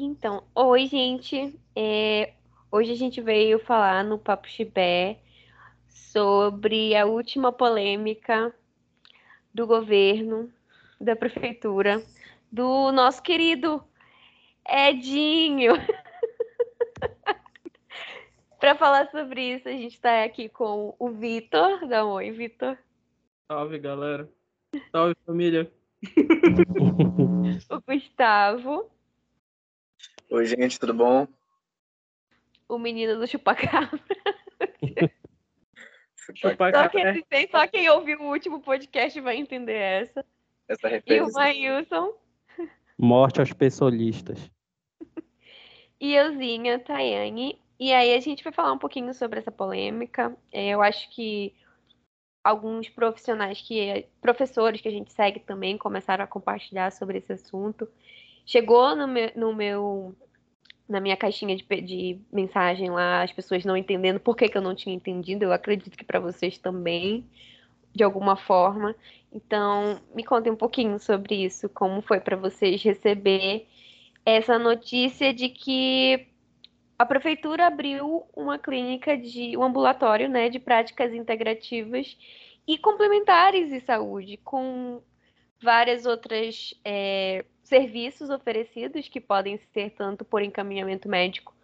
Então, oi, gente. É, hoje a gente veio falar no Papo Chibé sobre a última polêmica do governo, da prefeitura, do nosso querido Edinho. Para falar sobre isso, a gente está aqui com o Vitor. Dá um oi, Vitor. Salve, galera. Salve, família. o Gustavo. Oi, gente, tudo bom? O menino do chupacabra. Chupacabra. Só quem, só quem ouviu o último podcast vai entender essa. Essa E o referência. Maílson. Morte aos pessoalistas. E euzinha, Tayane. E aí a gente vai falar um pouquinho sobre essa polêmica. É, eu acho que alguns profissionais que professores que a gente segue também começaram a compartilhar sobre esse assunto. Chegou no meu, no meu na minha caixinha de, de mensagem lá as pessoas não entendendo por que, que eu não tinha entendido. Eu acredito que para vocês também, de alguma forma. Então, me contem um pouquinho sobre isso, como foi para vocês receber essa notícia de que a prefeitura abriu uma clínica de um ambulatório, né, de práticas integrativas e complementares de saúde, com várias outras é, serviços oferecidos que podem ser tanto por encaminhamento médico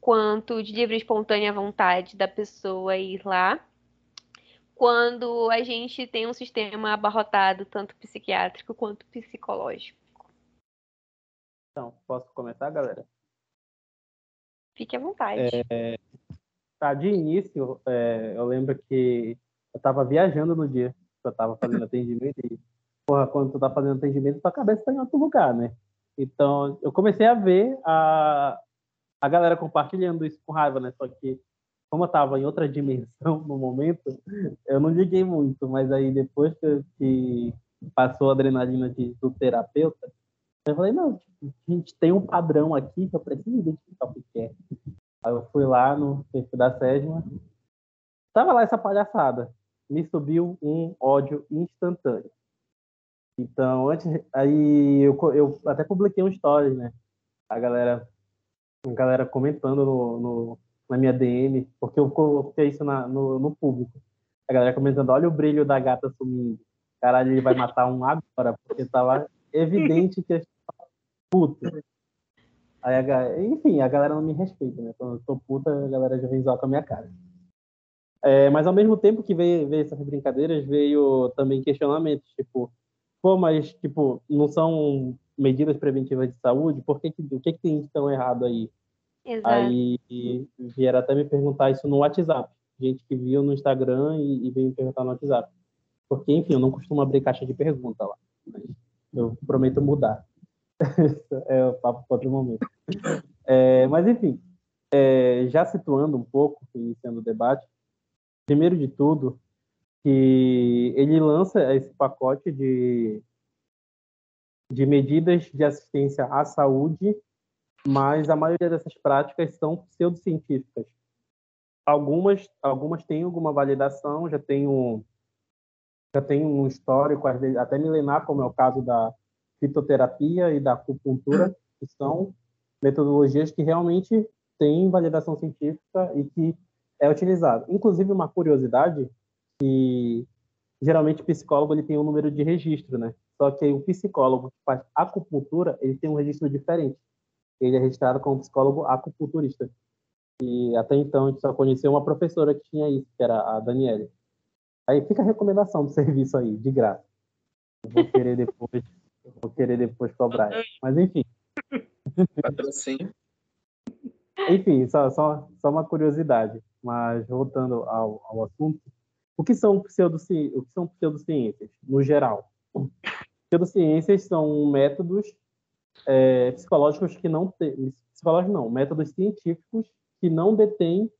quanto de livre e espontânea vontade da pessoa ir lá. Quando a gente tem um sistema abarrotado, tanto psiquiátrico quanto psicológico. Então, posso começar, galera? Fique à vontade. É, tá, de início, é, eu lembro que eu estava viajando no dia que eu estava fazendo atendimento e, porra, quando tu tá fazendo atendimento, tua cabeça tá em outro lugar, né? Então, eu comecei a ver a, a galera compartilhando isso com raiva, né? Só que, como eu estava em outra dimensão no momento, eu não liguei muito, mas aí depois que, que passou a adrenalina de, do terapeuta, eu falei, não, tipo, a gente tem um padrão aqui que eu preciso identificar o que é. Aí eu fui lá no perfil da Sesma, tava lá essa palhaçada. Me subiu um ódio instantâneo. Então, antes, aí eu, eu até publiquei um story, né? A galera, a galera comentando no, no- na minha DM, porque eu coloquei isso na- no, no público. A galera comentando, olha o brilho da gata sumindo. Caralho, ele vai matar um agora, porque tava evidente que puta. Aí a, enfim, a galera não me respeita, né? Quando eu tô puta, a galera já vem zoar com a minha cara. É, mas ao mesmo tempo que veio, veio essas brincadeiras, veio também questionamentos, tipo, pô, mas, tipo, não são medidas preventivas de saúde? Por que, que o que, que tem de tão errado aí? Exato. Aí vieram até me perguntar isso no WhatsApp. Gente que viu no Instagram e, e veio me perguntar no WhatsApp. Porque, enfim, eu não costumo abrir caixa de pergunta lá. Mas eu prometo mudar. é o papo para outro momento. É, mas, enfim, é, já situando um pouco, iniciando o debate, primeiro de tudo, que ele lança esse pacote de, de medidas de assistência à saúde, mas a maioria dessas práticas são pseudocientíficas. Algumas, algumas têm alguma validação, já tem um, já tem um histórico, até milenar, como é o caso da fitoterapia e da acupuntura, que são metodologias que realmente têm validação científica e que é utilizado. Inclusive, uma curiosidade que geralmente o psicólogo ele tem um número de registro, né? Só que o psicólogo que faz acupuntura, ele tem um registro diferente. Ele é registrado como psicólogo acupunturista. E até então a gente só conheceu uma professora que tinha isso, que era a Daniele. Aí fica a recomendação do serviço aí, de graça. Eu vou querer depois, vou querer depois cobrar. Mas enfim, Patrocínio. enfim, só, só, só uma curiosidade. Mas voltando ao, ao assunto, o que são pseudociências? O que são pseudociências, no geral? Pseudociências são métodos é, psicológicos que não têm, psicológicos não, métodos científicos que não detêm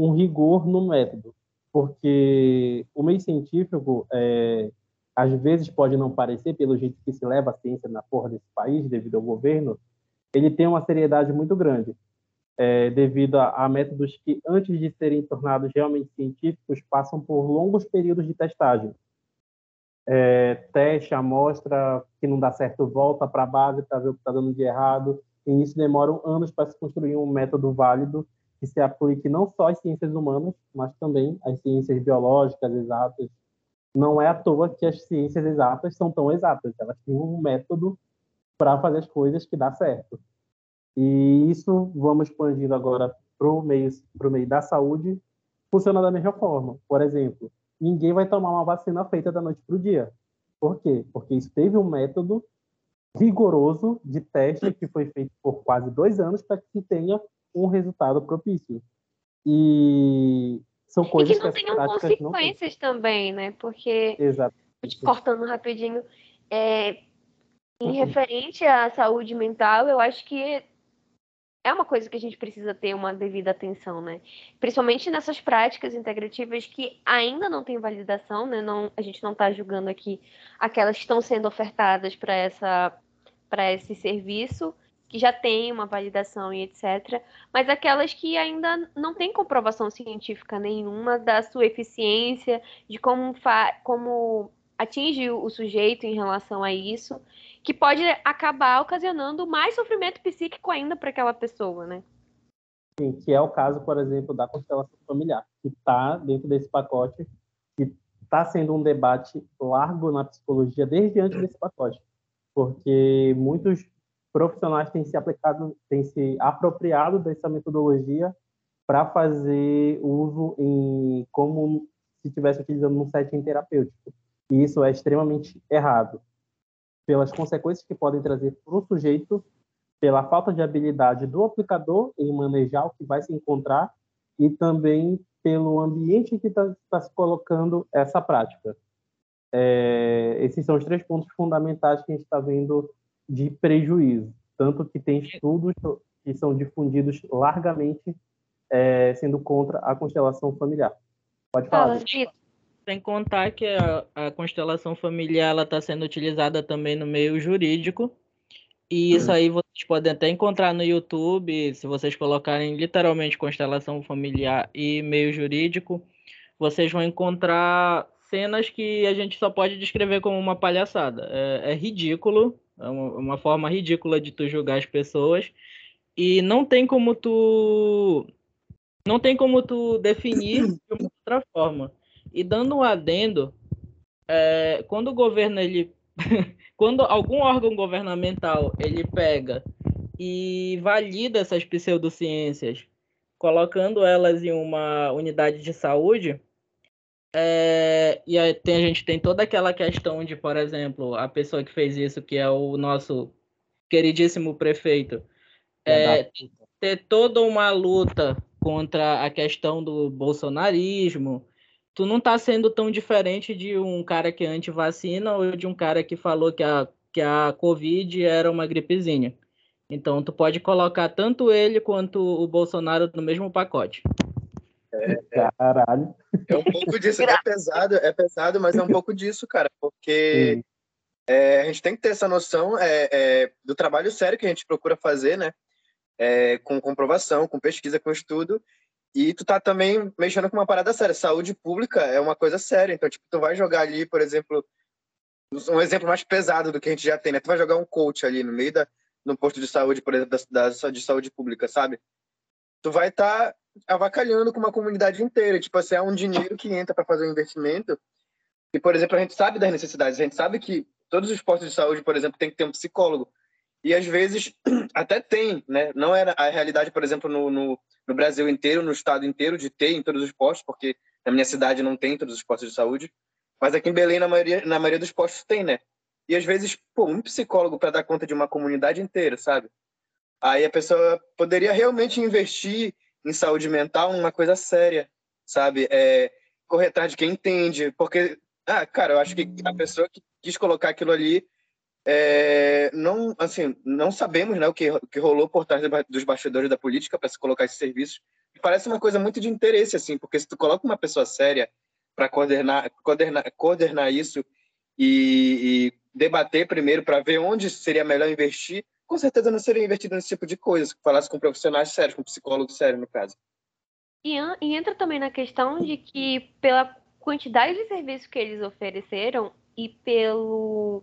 um rigor no método, porque o meio científico é, às vezes pode não parecer, pelo jeito que se leva a ciência na porra desse país, devido ao governo, ele tem uma seriedade muito grande, é, devido a, a métodos que, antes de serem tornados realmente científicos, passam por longos períodos de testagem. é, teste, amostra, que não dá certo, volta para a base para ver o que está dando de errado. E isso demora anos para se construir um método válido que se aplique não só às ciências humanas, mas também às ciências biológicas, exatas. Não é à toa que as ciências exatas são tão exatas, elas têm um método para fazer as coisas que dá certo. E isso vamos expandindo agora para o meio, meio da saúde, funciona da mesma forma. Por exemplo, ninguém vai tomar uma vacina feita da noite para o dia. Por quê? Porque isso teve um método rigoroso de teste que foi feito por quase dois anos para que tenha um resultado propício. E são coisas e que não tenham consequências não também, né? Porque, Exato. cortando rapidinho, é, em uhum. referente à saúde mental, eu acho que é uma coisa que a gente precisa ter uma devida atenção, né? Principalmente nessas práticas integrativas que ainda não têm validação, né? Não, a gente não está julgando aqui aquelas que estão sendo ofertadas para essa para esse serviço que já tem uma validação e etc. Mas aquelas que ainda não têm comprovação científica nenhuma da sua eficiência, de como, como atinge o sujeito em relação a isso que pode acabar ocasionando mais sofrimento psíquico ainda para aquela pessoa, né? Sim, que é o caso, por exemplo, da constelação familiar, que está dentro desse pacote, que está sendo um debate largo na psicologia desde antes desse pacote, porque muitos profissionais têm se aplicado, têm se apropriado dessa metodologia para fazer uso em como se estivesse utilizando um setting terapêutico. E isso é extremamente errado pelas consequências que podem trazer para o sujeito, pela falta de habilidade do aplicador em manejar o que vai se encontrar e também pelo ambiente que está tá se colocando essa prática. É, esses são os três pontos fundamentais que a gente está vendo de prejuízo, tanto que tem estudos que são difundidos largamente é, sendo contra a constelação familiar. Pode falar. Fala, sem contar que a, a constelação familiar está sendo utilizada também no meio jurídico. E isso aí vocês podem até encontrar no YouTube, se vocês colocarem literalmente constelação familiar e meio jurídico, vocês vão encontrar cenas que a gente só pode descrever como uma palhaçada. É, é ridículo, é uma, uma, forma ridícula de tu julgar as pessoas e não tem como tu não tem como tu definir de uma outra forma. E dando um adendo, é, quando o governo ele quando algum órgão governamental ele pega e valida essas pseudociências, colocando elas em uma unidade de saúde, é, e aí tem, a gente tem toda aquela questão de, por exemplo, a pessoa que fez isso, que é o nosso queridíssimo prefeito, é, ter toda uma luta contra a questão do bolsonarismo, tu não tá sendo tão diferente de um cara que é anti-vacina ou de um cara que falou que a, que a Covid era uma gripezinha. Então, tu pode colocar tanto ele quanto o Bolsonaro no mesmo pacote. É, é, Caralho. É um pouco disso. É pesado, é pesado, mas é um pouco disso, cara. Porque é, a gente tem que ter essa noção é, é, do trabalho sério que a gente procura fazer, né? É, com comprovação, com pesquisa, com estudo. E tu tá também mexendo com uma parada séria. Saúde pública é uma coisa séria. Então, tipo, tu vai jogar ali, por exemplo, um exemplo mais pesado do que a gente já tem, né? Tu vai jogar um coach ali no meio da no posto de saúde, por exemplo, da, da de saúde pública, sabe? Tu vai estar tá avacalhando com uma comunidade inteira. Tipo assim, é um dinheiro que entra para fazer um investimento. E, por exemplo, a gente sabe das necessidades. A gente sabe que todos os postos de saúde, por exemplo, tem que ter um psicólogo. E às vezes até tem, né? Não era a realidade, por exemplo, no, no no Brasil inteiro, no estado inteiro, de ter em todos os postos, porque na minha cidade não tem em todos os postos de saúde, mas aqui em Belém, na maioria, na maioria dos postos tem, né? E às vezes, pô, um psicólogo para dar conta de uma comunidade inteira, sabe? Aí a pessoa poderia realmente investir em saúde mental, uma coisa séria, sabe? É, correr atrás de quem entende, porque, ah, cara, eu acho que a pessoa que quis colocar aquilo ali é, não, assim, não sabemos né, o, que, que rolou por trás dos bastidores da política para se colocar esses serviços. Parece uma coisa muito de interesse, assim, porque se tu coloca uma pessoa séria para coordenar, coordenar, coordenar isso e, e debater primeiro para ver onde seria melhor investir, com certeza não seria investido nesse tipo de coisa, se falasse com profissionais sérios, com psicólogos sérios, no caso. E, e entra também na questão de que, pela quantidade de serviços que eles ofereceram, e pelo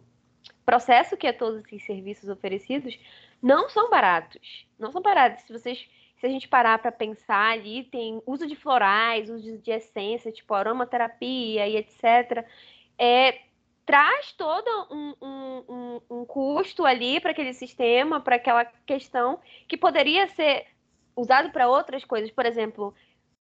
processo que é todos esses serviços oferecidos, não são baratos. Não são baratos. Se vocês se a gente parar para pensar ali, tem uso de florais, uso de essência, tipo aromaterapia e etc. É, traz todo um, um, um, um custo ali para aquele sistema, para aquela questão que poderia ser usado para outras coisas. Por exemplo,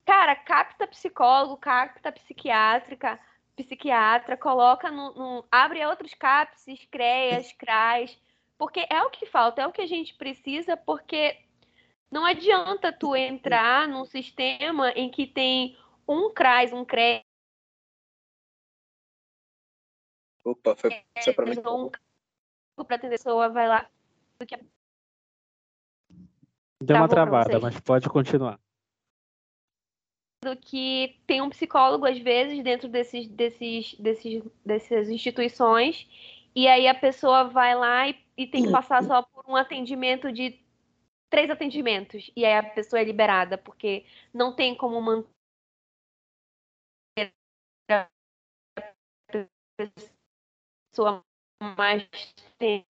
cara, capta psicólogo, capta psiquiátrica, psiquiatra, coloca no, no abre outros CAPS, CREAS, CRAS, porque é o que falta, é o que a gente precisa, porque não adianta tu entrar num sistema em que tem um CRAS, um CREA. Opa, foi é, para mim. Um para atender a pessoa, vai lá. Deu uma travada, mas pode continuar. Do que tem um psicólogo, às vezes, dentro desses, desses, desses, dessas instituições, e aí a pessoa vai lá e, e tem que passar só por um atendimento de três atendimentos e aí a pessoa é liberada, porque não tem como manter a pessoa mais tempo.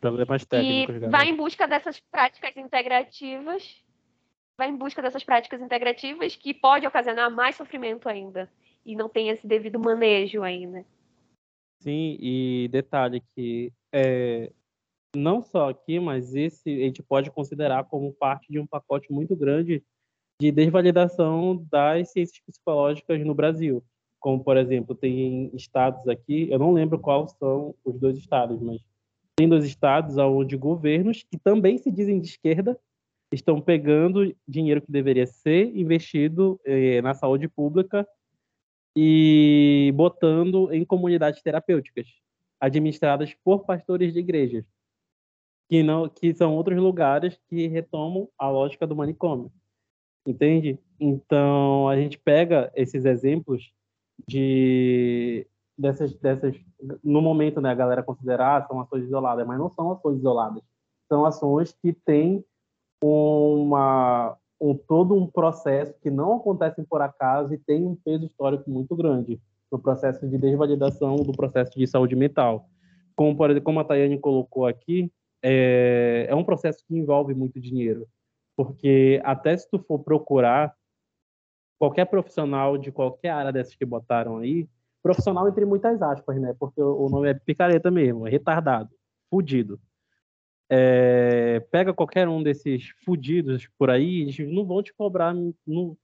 Problemas técnicos, e vai em busca dessas práticas integrativas, vai em busca dessas práticas integrativas que pode ocasionar mais sofrimento ainda e não tem esse devido manejo ainda. Sim, e detalhe que é, não só aqui, mas esse a gente pode considerar como parte de um pacote muito grande de desvalidação das ciências psicológicas no Brasil. Como, por exemplo, tem estados aqui, eu não lembro quais são os dois estados, mas tem dois estados onde governos, que também se dizem de esquerda, estão pegando dinheiro que deveria ser investido eh, na saúde pública e botando em comunidades terapêuticas, administradas por pastores de igrejas que não que são outros lugares que retomam a lógica do manicômio. Entende? Então, a gente pega esses exemplos de dessas dessas no momento, né, a galera considerar são ações isoladas, mas não são ações isoladas. São ações que têm uma um, todo um processo que não acontecem por acaso e tem um peso histórico muito grande no processo de desvalidação do processo de saúde mental. Como, por exemplo, como a Tayane colocou aqui, é, é um processo que envolve muito dinheiro, porque até se tu for procurar qualquer profissional de qualquer área dessas que botaram aí, profissional entre muitas aspas, né? Porque o nome é picareta mesmo, é retardado, fudido. É, pega qualquer um desses fudidos por aí, eles não vão te cobrar no,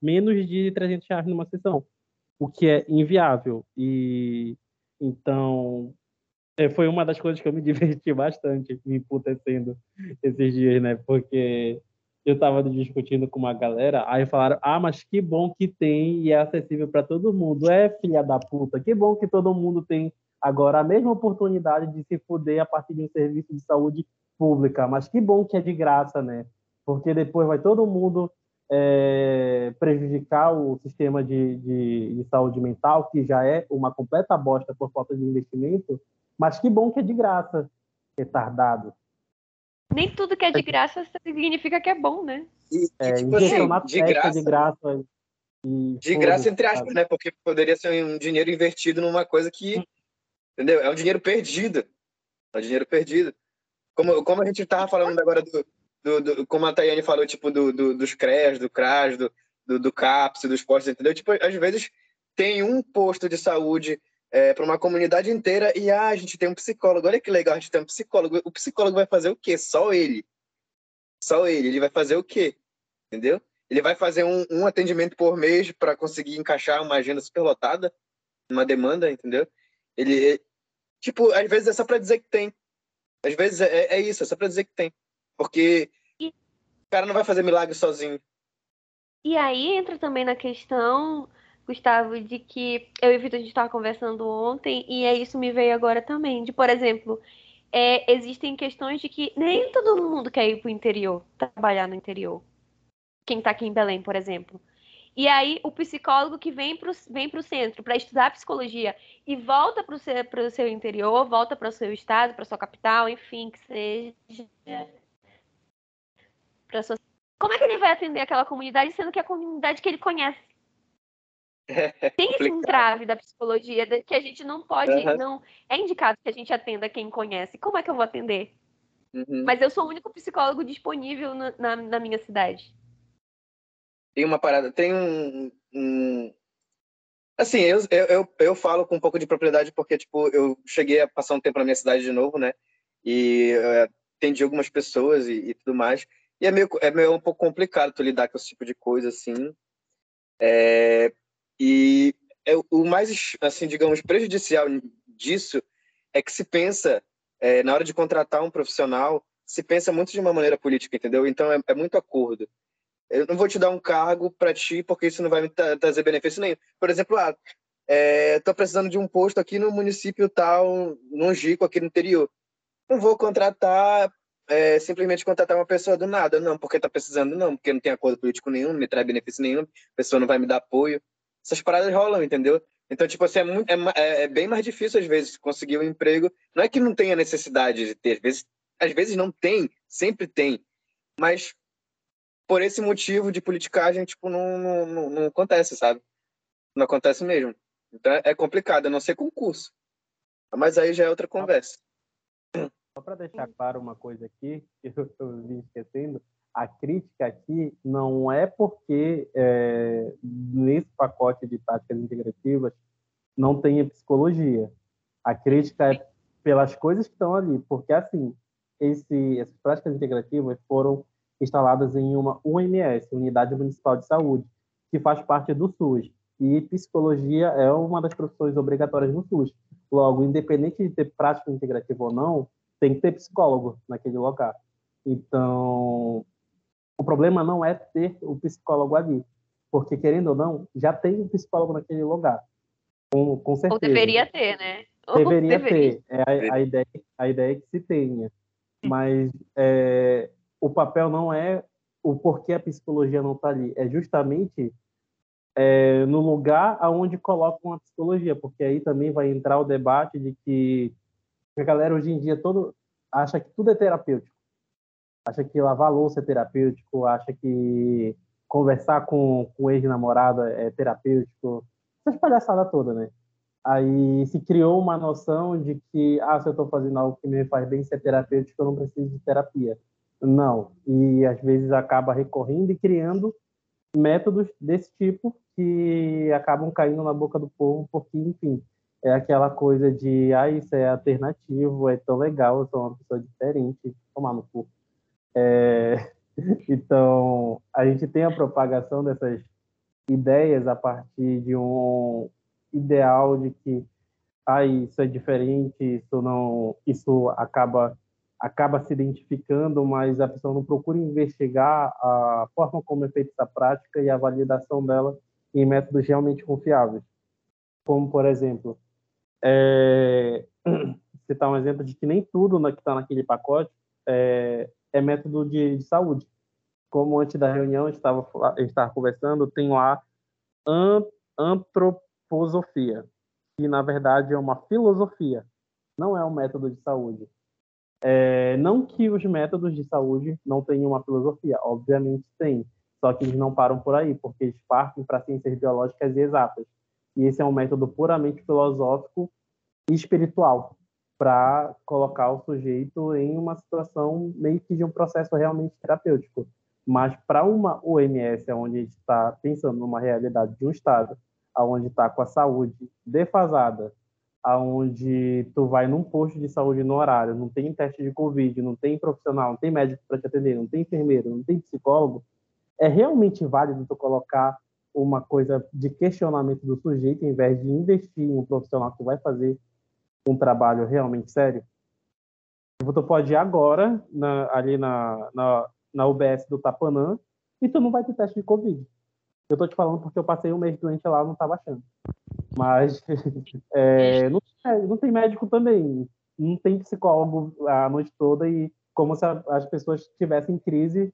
menos de 300 reais numa sessão, o que é inviável. E então é, foi uma das coisas que eu me diverti bastante me emputecendo esses dias, né? Porque eu estava discutindo com uma galera, aí falaram: ah, mas que bom que tem e é acessível para todo mundo. É, filha da puta, que bom que todo mundo tem agora a mesma oportunidade de se fuder a partir de um serviço de saúde pública. Mas que bom que é de graça, né? Porque depois vai todo mundo é, prejudicar o sistema de, de, de saúde mental, que já é uma completa bosta por falta de investimento mas que bom que é de graça, retardado. Nem tudo que é de graça significa que é bom, né? E, é, tipo assim, de graça. De graça, de graça entre aspas, né? Porque poderia ser um dinheiro invertido numa coisa que, entendeu? É um dinheiro perdido. É um dinheiro perdido. Como, como a gente estava falando agora do, do, do, como a Tayane falou, tipo, do, do, dos CREAS, do CRAS, do, do, do CAPS, dos postos, entendeu? Tipo, às vezes tem um posto de saúde é, para uma comunidade inteira e ah, a gente tem um psicólogo. Olha que legal, a gente tem um psicólogo. O psicólogo vai fazer o quê? Só ele. Só ele. Ele vai fazer o quê? Entendeu? Ele vai fazer um, um atendimento por mês para conseguir encaixar uma agenda superlotada, uma demanda, entendeu? Ele, tipo, às vezes é só para dizer que tem. Às vezes é, é isso, é só para dizer que tem. Porque o cara não vai fazer milagre sozinho. E aí entra também na questão Gustavo, de que eu e Vitor a gente estava conversando ontem, e é isso me veio agora também. De, por exemplo, é, existem questões de que nem todo mundo quer ir para o interior, trabalhar no interior. Quem está aqui em Belém, por exemplo. E aí, o psicólogo que vem para o vem centro para estudar psicologia e volta para o seu, seu interior, volta para o seu estado, para sua capital, enfim, que seja. Sua... Como é que ele vai atender aquela comunidade, sendo que é a comunidade que ele conhece? Tem esse entrave da psicologia que a gente não pode, uhum. não é indicado que a gente atenda quem conhece. Como é que eu vou atender? Uhum. Mas eu sou o único psicólogo disponível na, na, na, minha cidade. Tem uma parada, tem um, um... assim, eu, eu, eu falo com um pouco de propriedade porque tipo eu cheguei a passar um tempo na minha cidade de novo, né? E uh, atendi algumas pessoas e, e tudo mais. E é meio, é meio um pouco complicado tu lidar com esse tipo de coisa, assim. É, e é, o mais, assim, digamos, prejudicial disso é que se pensa, é, na hora de contratar um profissional, se pensa muito de uma maneira política, entendeu? Então é, é muito acordo. Eu não vou te dar um cargo para ti porque isso não vai me trazer benefício nenhum. Por exemplo, ah, estou precisando de um posto aqui no município tal, no Gico, aqui no interior. Não vou contratar é, simplesmente contratar uma pessoa do nada, não, porque está precisando, não, porque não tem acordo político nenhum, não me traz benefício nenhum, a pessoa não vai me dar apoio. Essas paradas rolam, entendeu? Então, tipo assim, é, muito, é, é, é, bem mais difícil às vezes conseguir um emprego. Não é que não tenha necessidade de ter, às vezes, às vezes não tem, sempre tem. Mas por esse motivo de politicagem, tipo, não, não, não acontece, sabe? Não acontece mesmo. Então é complicado, a não ser concurso. Mas aí já é outra conversa. Só para deixar claro uma coisa aqui, que eu estou me esquecendo, a crítica aqui não é porque é, nesse pacote de táticas integrativas não tenha psicologia. A crítica é pelas coisas que estão ali, porque assim, esse, essas práticas integrativas foram instaladas em uma UMS, Unidade Municipal de Saúde, que faz parte do SUS. E psicologia é uma das profissões obrigatórias no SUS. Logo, independente de ter prática integrativa ou não, tem que ter psicólogo naquele local. Então, o problema não é ter o psicólogo ali, porque querendo ou não, já tem um psicólogo naquele lugar. Com, com certeza. Ou deveria ter, né? Deveria, deveria. ter. É a, a, ideia, a ideia é que se tenha. Mas é, o papel não é o porquê a psicologia não está ali. É justamente é, no lugar aonde colocam a psicologia, porque aí também vai entrar o debate de que a galera hoje em dia todo acha que tudo é terapêutico. Acha que lavar louça é terapêutico, acha que conversar com, o ex-namorado é terapêutico. Essa palhaçada toda, né? Aí se criou uma noção de que, ah, se eu estou fazendo algo que me faz bem, se é terapêutico, eu não preciso de terapia. Não. E às vezes acaba recorrendo e criando métodos desse tipo que acabam caindo na boca do povo, porque, enfim, é aquela coisa de, ah, isso é alternativo, é tão legal, eu sou uma pessoa diferente, tomar no cu. É... Então, a gente tem a propagação dessas ideias a partir de um ideal de que, ah, isso é diferente, isso não, isso acaba acaba se identificando, mas a pessoa não procura investigar a forma como é feita essa prática e a validação dela em métodos realmente confiáveis. Como, por exemplo, é, citar um exemplo de que nem tudo que está naquele pacote é, é método de, de, saúde. Como antes da reunião gente estava, gente estava conversando, tem lá antroposofia, que na verdade é uma filosofia, não é um método de saúde. É, não que os métodos de saúde não tenham uma filosofia, obviamente tem, só que eles não param por aí, porque eles partem para ciências biológicas e exatas. E esse é um método puramente filosófico e espiritual para colocar o sujeito em uma situação meio que de um processo realmente terapêutico. Mas para uma OMS, onde a gente está pensando numa realidade de um Estado, onde está com a saúde defasada, aonde tu vai num posto de saúde no horário, não tem teste de Covid, não tem profissional, não tem médico para te atender, não tem enfermeiro, não tem psicólogo, é realmente válido tu colocar uma coisa de questionamento do sujeito, em vez de investir em um profissional que vai fazer um trabalho realmente sério? Tu pode ir agora, na, ali na, na, na UBS do Tapanã, e tu não vai ter teste de Covid. Eu tô te falando porque eu passei um mês doente lá e não tava achando. Mas é, não, não, tem médico também. Não tem psicólogo a noite toda e como se a, as pessoas tivessem crise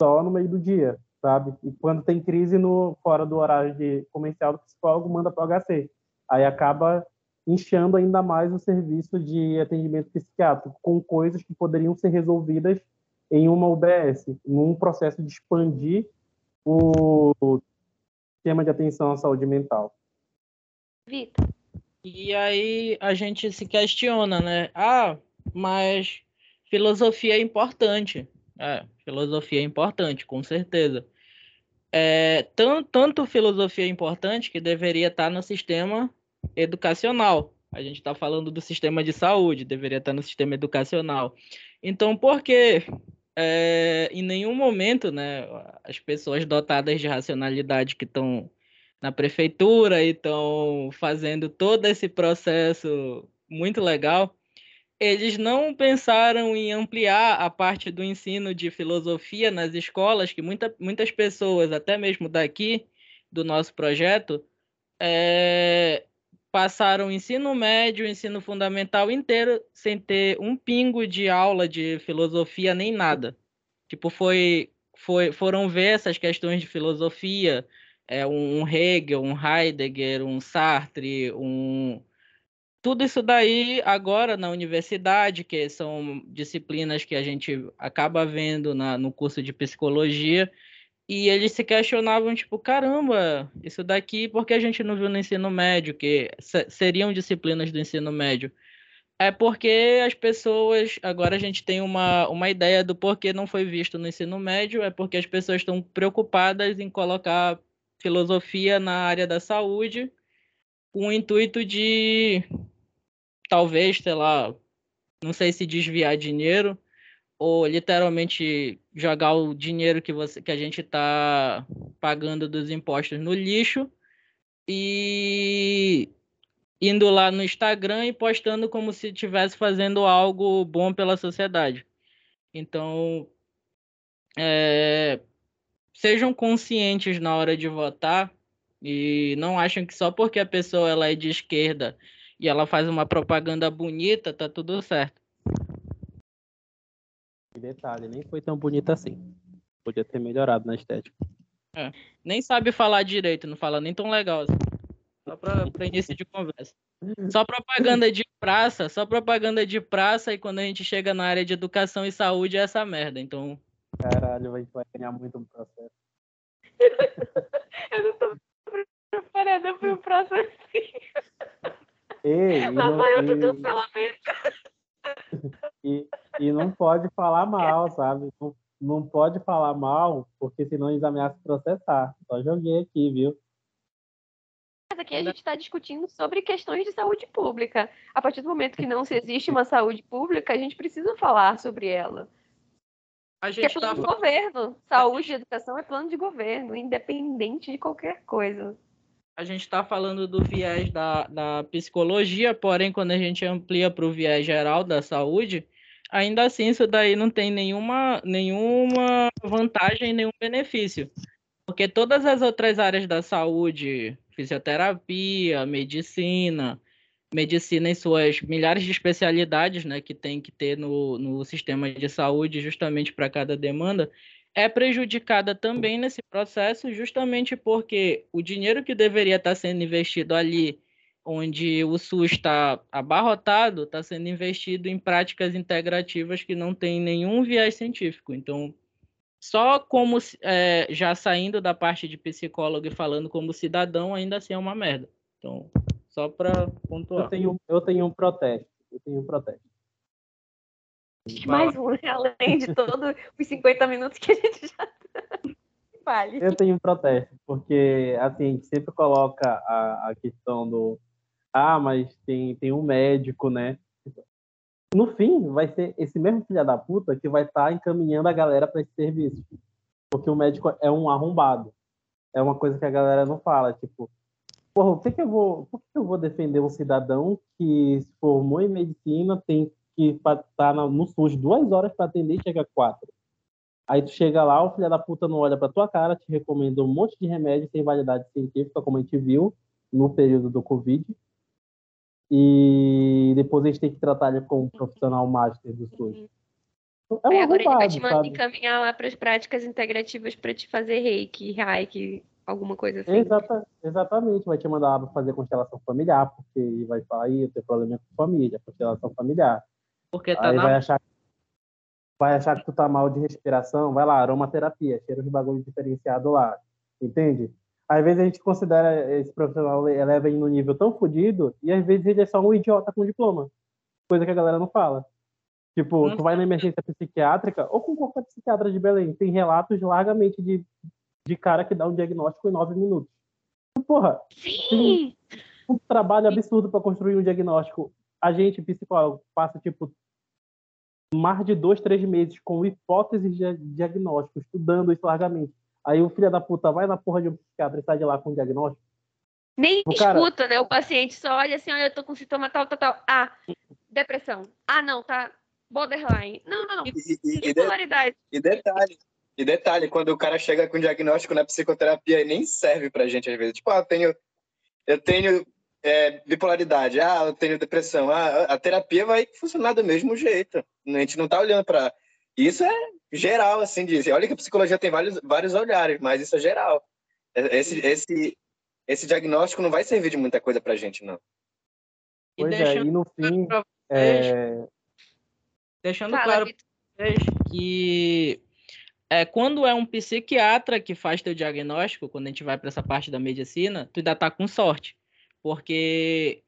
só no meio do dia sabe? E quando tem crise no fora do horário de comercial do psicólogo, manda para o HC. Aí acaba inchando ainda mais o serviço de atendimento psiquiátrico com coisas que poderiam ser resolvidas em uma UBS, num processo de expandir o sistema de atenção à saúde mental. Vitor. E aí a gente se questiona, né? Ah, mas filosofia é importante. É, filosofia é importante, com certeza. É, tanto, tanto filosofia é importante que deveria estar no sistema educacional. A gente está falando do sistema de saúde, deveria estar no sistema educacional. Então, por que é, em nenhum momento né, as pessoas dotadas de racionalidade que estão na prefeitura e estão fazendo todo esse processo muito legal, eles não pensaram em ampliar a parte do ensino de filosofia nas escolas, que muita, muitas pessoas, até mesmo daqui do nosso projeto, é, passaram o ensino médio, o ensino fundamental inteiro sem ter um pingo de aula de filosofia nem nada. Tipo, foi, foi foram ver essas questões de filosofia, é, um Hegel, um Heidegger, um Sartre, um tudo isso daí agora na universidade, que são disciplinas que a gente acaba vendo na, no curso de psicologia, e eles se questionavam, tipo, caramba, isso daqui, por que a gente não viu no ensino médio, que seriam disciplinas do ensino médio? É porque as pessoas, agora a gente tem uma, uma ideia do porquê não foi visto no ensino médio, é porque as pessoas estão preocupadas em colocar filosofia na área da saúde, com o intuito de, talvez, sei lá, não sei se desviar dinheiro, ou literalmente jogar o dinheiro que, você, que a gente está pagando dos impostos no lixo e indo lá no Instagram e postando como se estivesse fazendo algo bom pela sociedade. Então, é, sejam conscientes na hora de votar e não achem que só porque a pessoa ela é de esquerda e ela faz uma propaganda bonita, tá tudo certo. E detalhe, nem foi tão bonita assim. Podia ter melhorado na estética. É, nem sabe falar direito, não fala nem tão legal assim. Só para início de conversa. Só propaganda de praça, só propaganda de praça, e quando a gente chega na área de educação e saúde é essa merda. Então. Caralho, a gente vai ganhar muito no processo. Eu não tô preparada para o próximo assim. Ei, Lá vai outro cancelamento. E, e não pode falar mal, sabe? Não, não pode falar mal, porque senão eles ameaçam processar. Só joguei aqui, viu? Mas aqui a gente está discutindo sobre questões de saúde pública. A partir do momento que não se existe uma saúde pública, a gente precisa falar sobre ela. A Que é gente plano tá de governo. Saúde e educação é plano de governo, independente de qualquer coisa. A gente está falando do viés da, da psicologia, porém, quando a gente amplia para o viés geral da saúde, ainda assim isso daí não tem nenhuma, nenhuma vantagem, nenhum benefício. Porque todas as outras áreas da saúde, fisioterapia, medicina, medicina em suas milhares de especialidades né, que tem que ter no, no sistema de saúde, justamente para cada demanda, é prejudicada também nesse processo, justamente porque o dinheiro que deveria estar sendo investido ali, onde o SUS está abarrotado, está sendo investido em práticas integrativas que não têm nenhum viés científico. Então, só como é, já saindo da parte de psicólogo e falando como cidadão, ainda assim é uma merda. Então, só para pontuar. Eu tenho, eu tenho um protesto. Eu tenho um protesto. Mais um, né? além de todos os 50 minutos que a gente já tá. Vale. Eu tenho um protesto, porque assim, a gente sempre coloca a, a questão do ah, mas tem, tem um médico, né? No fim, vai ser esse mesmo filho da puta que vai estar encaminhando a galera para esse serviço. Porque o médico é um arrombado. É uma coisa que a galera não fala, tipo, porra, por que, que eu vou, por que, que eu vou defender um cidadão que se formou em medicina, tem que estar no SUS duas horas para atender e chega quatro? Aí tu chega lá, o filho da puta não olha pra tua cara, te recomenda um monte de remédio sem validade científica, como a gente viu no período do Covid. E depois a gente tem que tratar ele como um profissional master do SUS. É um Aí agora ele vai te mandar encaminhar lá para as práticas integrativas para te fazer reiki, reiki, alguma coisa assim. Exata, exatamente, vai te mandar lá pra fazer constelação familiar, porque vai falar, aí eu tenho problema com família, constelação familiar. Porque tá Aí na vai achar, vai achar que tu tá mal de respiração, vai lá, aromaterapia, cheira de bagulho diferenciado lá, entende? às vezes a gente considera esse profissional eleva ele no nível tão fodido e às vezes ele é só um idiota com diploma. Coisa que a galera não fala. Tipo, tu vai na emergência psiquiátrica ou com qualquer psiquiatra de Belém, tem relatos largamente de, de cara que dá um diagnóstico em nove minutos. Porra, Sim! um trabalho absurdo para construir um diagnóstico. A gente, psicólogo, passa, tipo, mais de dois, três meses com hipóteses de diagnóstico, estudando isso largamente. Aí o filho da puta vai na porra de um psiquiatra e sai de lá com um diagnóstico. Nem O cara- escuta, né? O paciente só olha assim, olha, eu tô com sintoma tal, tal, tal. Ah, depressão. Ah, não, tá borderline. Não, não, não. E, e- e de- e detalhe, e detalhe, quando o cara chega com diagnóstico na psicoterapia, nem serve pra gente às vezes. Tipo, ah, eu tenho, eu tenho é, bipolaridade, ah, eu tenho depressão. Ah, a terapia vai funcionar do mesmo jeito. A gente não tá olhando pra. Isso é geral, assim, diz. Olha que a psicologia tem vários, vários olhares, mas isso é geral. Esse, esse, esse diagnóstico não vai servir de muita coisa pra gente, não. E Pois é, deixando e no fim, pra vocês, é, deixando Fala, claro vocês que é, quando é um psiquiatra que faz teu diagnóstico, quando a gente vai para essa parte da medicina, tu ainda tá com sorte. Porque,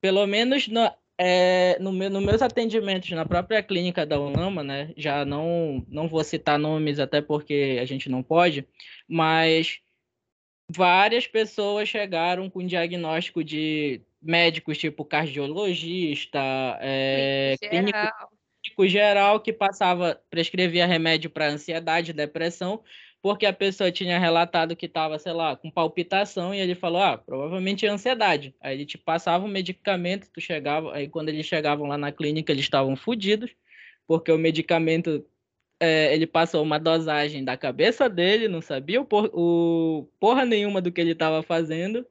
pelo menos no, é, no meu, nos meus atendimentos na própria clínica da UNAMA, né? Já não, não vou citar nomes até porque a gente não pode, mas várias pessoas chegaram com diagnóstico de médicos tipo cardiologista, é, clínico Geral. médico geral que passava, prescrevia remédio para ansiedade, depressão, porque a pessoa tinha relatado que estava, sei lá, com palpitação e ele falou, ah, provavelmente é ansiedade. Aí ele te passava um medicamento, tu chegava, aí quando eles chegavam lá na clínica eles estavam fodidos, porque o medicamento é, ele passou uma dosagem da cabeça dele, não sabia o, por, o porra nenhuma do que ele estava fazendo,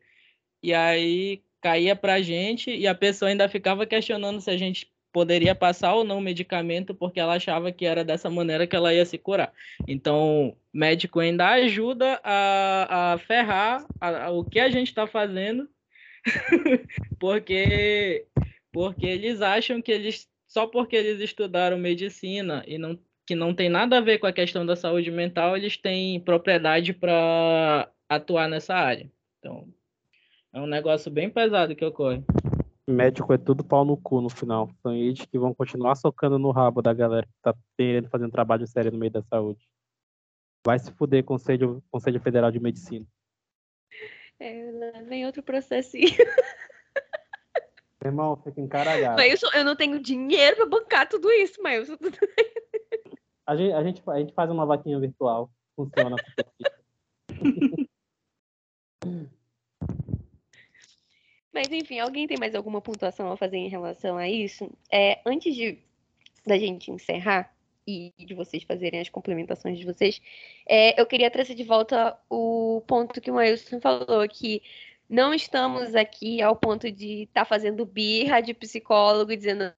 e aí caía pra gente e a pessoa ainda ficava questionando se a gente poderia passar ou não medicamento porque ela achava que era dessa maneira que ela ia se curar. Então, médico ainda ajuda a, a ferrar a- a- o que a gente está fazendo, porque porque eles acham que eles só porque eles estudaram medicina e não que não tem nada a ver com a questão da saúde mental, eles têm propriedade para atuar nessa área. Então, é um negócio bem pesado que ocorre. Médico é tudo pau no cu no final. São eles que vão continuar socando no rabo da galera que tá querendo fazer um trabalho sério no meio da saúde. Vai se fuder, Conselho, Conselho Federal de Medicina. É, lá vem outro processinho. Meu irmão, fica encaralhado. Mas eu, eu não tenho dinheiro pra bancar tudo isso, mas eu- A gente, a, gente, a gente faz uma vaquinha virtual. Funciona. Mas enfim, alguém tem mais alguma pontuação a fazer em relação a isso? É, antes de da gente encerrar e de vocês fazerem as complementações de vocês, é, eu queria trazer de volta o ponto que o Wilson falou, que não estamos aqui ao ponto de estar fazendo birra de psicólogo e dizendo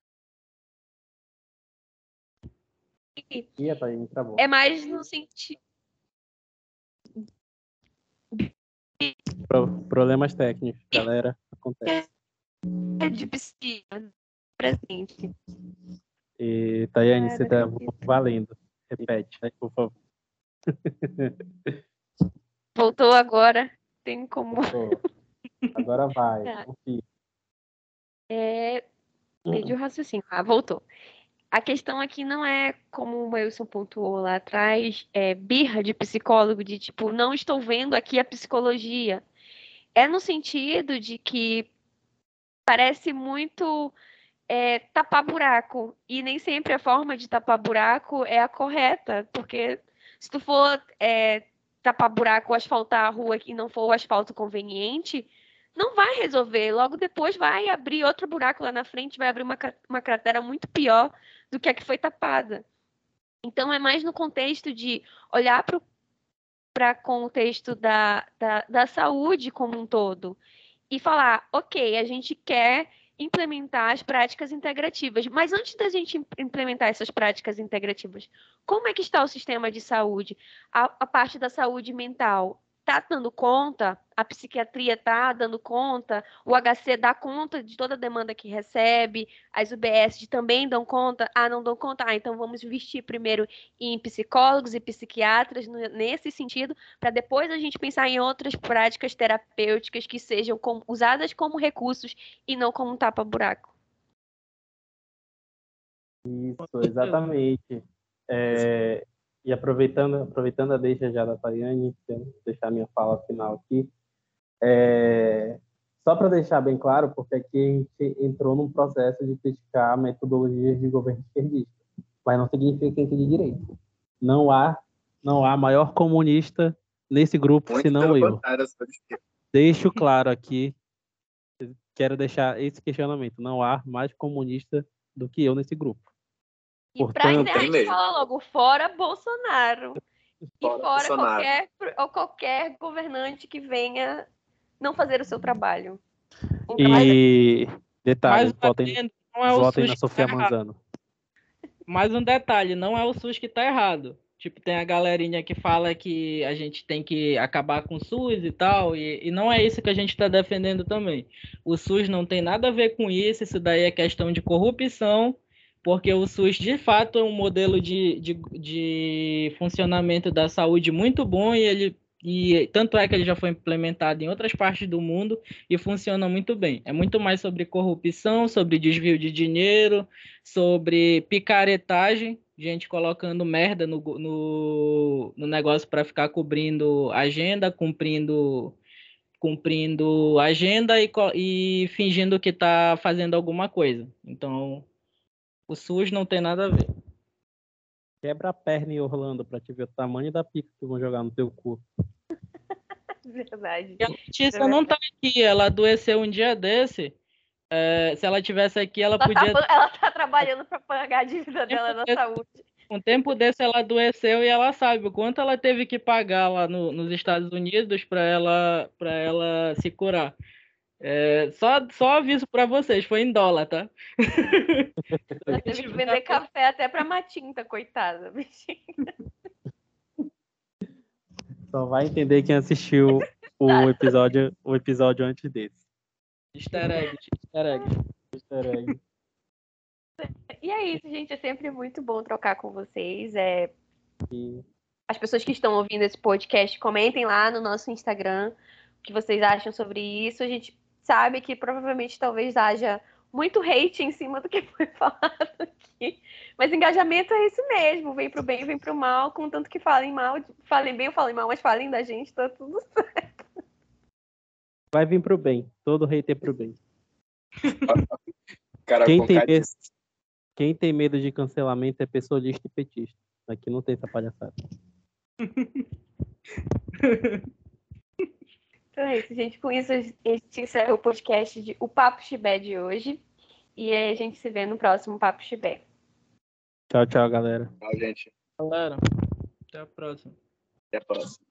tá é mais no sentido Pro- problemas técnicos, galera. Acontece. de psicólogo presente. E, Tayane, você tá valendo. Repete, né, por favor. Voltou agora, tem como Pô, Agora vai. Tá. confia. É, perdi o raciocínio. Ah, voltou. A questão aqui não é, como o Wilson pontuou lá atrás, é birra de psicólogo, de tipo, não estou vendo aqui a psicologia. É no sentido de que parece muito é, tapar buraco. E nem sempre a forma de tapar buraco é a correta, porque se tu for é, tapar buraco asfaltar a rua e não for o asfalto conveniente, não vai resolver. Logo depois vai abrir outro buraco lá na frente, vai abrir uma, uma cratera muito pior do que a que foi tapada. Então é mais no contexto de olhar para contexto da, da, da saúde como um todo e falar, ok, a gente quer implementar as práticas integrativas, mas antes da gente im- implementar essas práticas integrativas, como é que está o sistema de saúde? A, a parte da saúde mental está dando conta, a psiquiatria está dando conta, o HC dá conta de toda a demanda que recebe, as UBS também dão conta, ah, não dão conta, ah, então vamos investir primeiro em psicólogos e psiquiatras nesse sentido, para depois a gente pensar em outras práticas terapêuticas que sejam com, usadas como recursos e não como um tapa-buraco. Isso, exatamente. É, e aproveitando, aproveitando a deixa já da Tayane, deixar minha fala final aqui, é, só para deixar bem claro, porque aqui a gente entrou num processo de criticar metodologias de governo esquerdista, mas não significa que é de direito. Não há, não há maior comunista nesse grupo Muito senão eu. Deixo claro aqui, quero deixar esse questionamento. Não há mais comunista do que eu nesse grupo. E Portanto, pra encerrar, a gente fala logo, fora Bolsonaro. E fora, Bolsonaro. Qualquer, ou qualquer governante que venha não fazer o seu trabalho. e detalhe, votem, não é votem na Sofia tá Manzano. Mais um detalhe, não é o SUS que tá errado. Tipo, tem a galerinha que fala que a gente tem que acabar com o SUS e tal, e, e não é isso que a gente está defendendo também. O SUS não tem nada a ver com isso, isso daí é questão de corrupção porque o SUS de fato é um modelo de, de, de funcionamento da saúde muito bom e ele e tanto é que ele já foi implementado em outras partes do mundo e funciona muito bem. É muito mais sobre corrupção, sobre desvio de dinheiro, sobre picaretagem, gente colocando merda no, no, no negócio para ficar cobrindo agenda, cumprindo cumprindo agenda e, e fingindo que está fazendo alguma coisa. Então, o SUS não tem nada a ver. Quebra a perna em Orlando pra te ver o tamanho da pica que vão jogar no teu cu. Verdade. E a Letícia é não tá aqui, ela adoeceu um dia desse. É, se ela tivesse aqui, ela, ela tá podia. Tá, ela tá trabalhando para pagar a dívida dela na saúde. Um tempo desse ela adoeceu e ela sabe o quanto ela teve que pagar lá no, nos Estados Unidos para ela, ela se curar. É, só, só aviso para vocês, foi em dólar, tá? Ela teve que vender café até para Matinta, coitada. Só vai entender quem assistiu o episódio, o episódio antes desse. Easter egg, easter egg. Easter egg. E é isso, gente. É sempre muito bom trocar com vocês. É... As pessoas que estão ouvindo esse podcast, comentem lá no nosso Instagram o que vocês acham sobre isso. A gente sabe que provavelmente talvez haja muito hate em cima do que foi falado aqui. Mas engajamento é isso mesmo, vem pro bem, vem pro mal, contanto que falem mal, falem bem ou falem mal, mas falem da gente, tá tudo certo. Vai vir pro bem, todo hate é pro bem. Cara, quem, tem medo, quem tem medo de cancelamento é pessoa de e petista. Aqui não tem essa palhaçada. Então é isso, gente. Com isso, a gente encerra o podcast de O Papo Chibé de hoje. E a gente se vê no próximo Papo Chibé. Tchau, tchau, galera. Tchau, gente. Galera, até a próxima. Até a próxima.